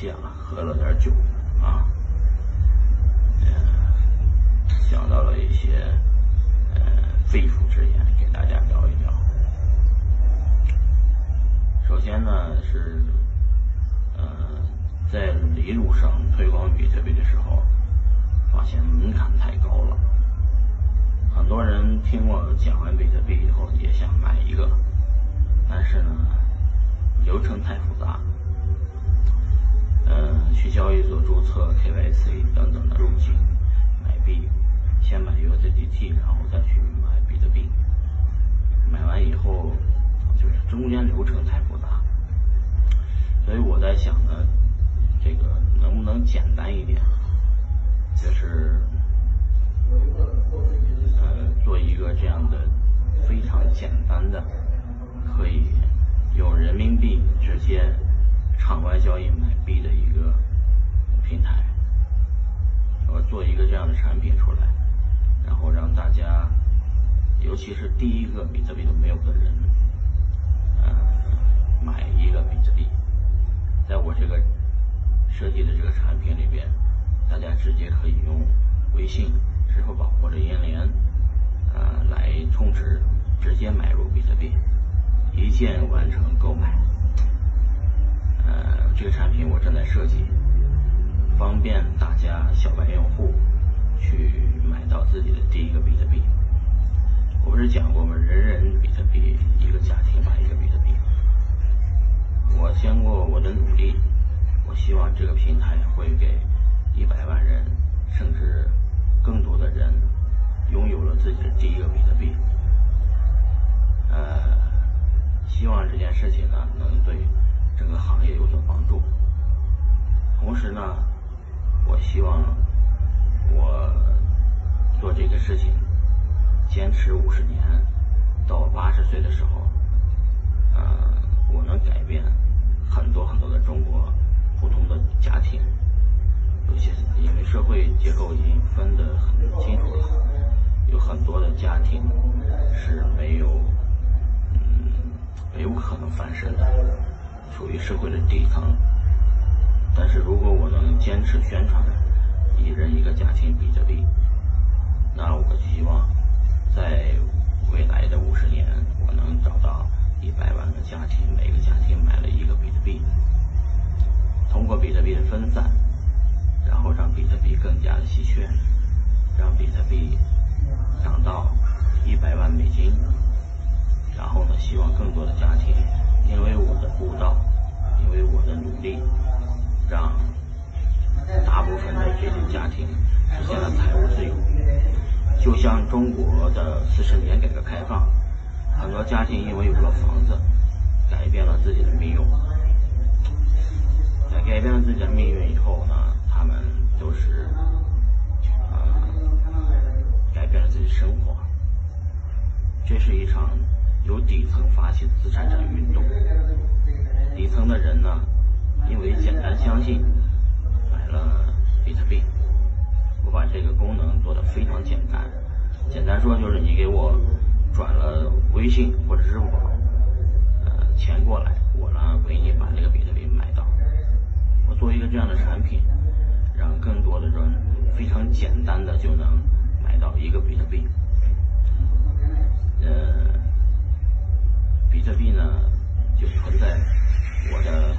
谢了，喝了点酒啊，嗯，想到了一些呃肺腑之言，给大家聊一聊。首先呢是，呃，在一路上推广比特币的时候，发现门槛太高了。很多人听我讲完比特币以后，也想买一个，但是呢，流程太复杂。嗯，去交易所注册、KYC 等等的路径买币，先买 USDT，然后再去买比特币。买完以后，就是中间流程太复杂，所以我在想呢，这个能不能简单一点？就是呃，做一个这样的非常简单的，可以用人民币直接。场外交易买币的其是第一个比特币都没有的人，呃，买一个比特币，在我这个设计的这个产品里边，大家直接可以用微信、支付宝或者银联，呃，来充值，直接买入比特币，一键完成购买。呃，这个产品我正在设计，方便大家小白用户去买到自己的第一个比特币。我不是讲过吗？人人比特币，一个家庭买一个比特币。我经过我的努力，我希望这个平台会给一百万人，甚至更多的人拥有了自己的第一个比特币。呃，希望这件事情呢，能对。整个行业有所帮助。同时呢，我希望我做这个事情坚持五十年，到八十岁的时候，呃，我能改变很多很多的中国普通的家庭。有些因为社会结构已经分得很清楚了，有很多的家庭是没有，嗯，没有可能翻身的。处于社会的底层，但是如果我能坚持宣传一人一个家庭希望更多的家庭。因为我的悟道，因为我的努力，让大部分的这些家庭实现了财务自由。就像中国的四十年改革开放，很多家庭因为有了房子，改变了自己的命运。在改变了自己的命运以后呢，他们都是呃改变了自己生活。这是一场。由底层发起的资产产运动，底层的人呢，因为简单相信，买了比特币。我把这个功能做得非常简单，简单说就是你给我转了微信或者支付宝，呃，钱过来，我呢给你把那个比特币买到。我做一个这样的产品，让更多的人非常简单的就能买到一个比特币，呃。比特币呢，就存在我的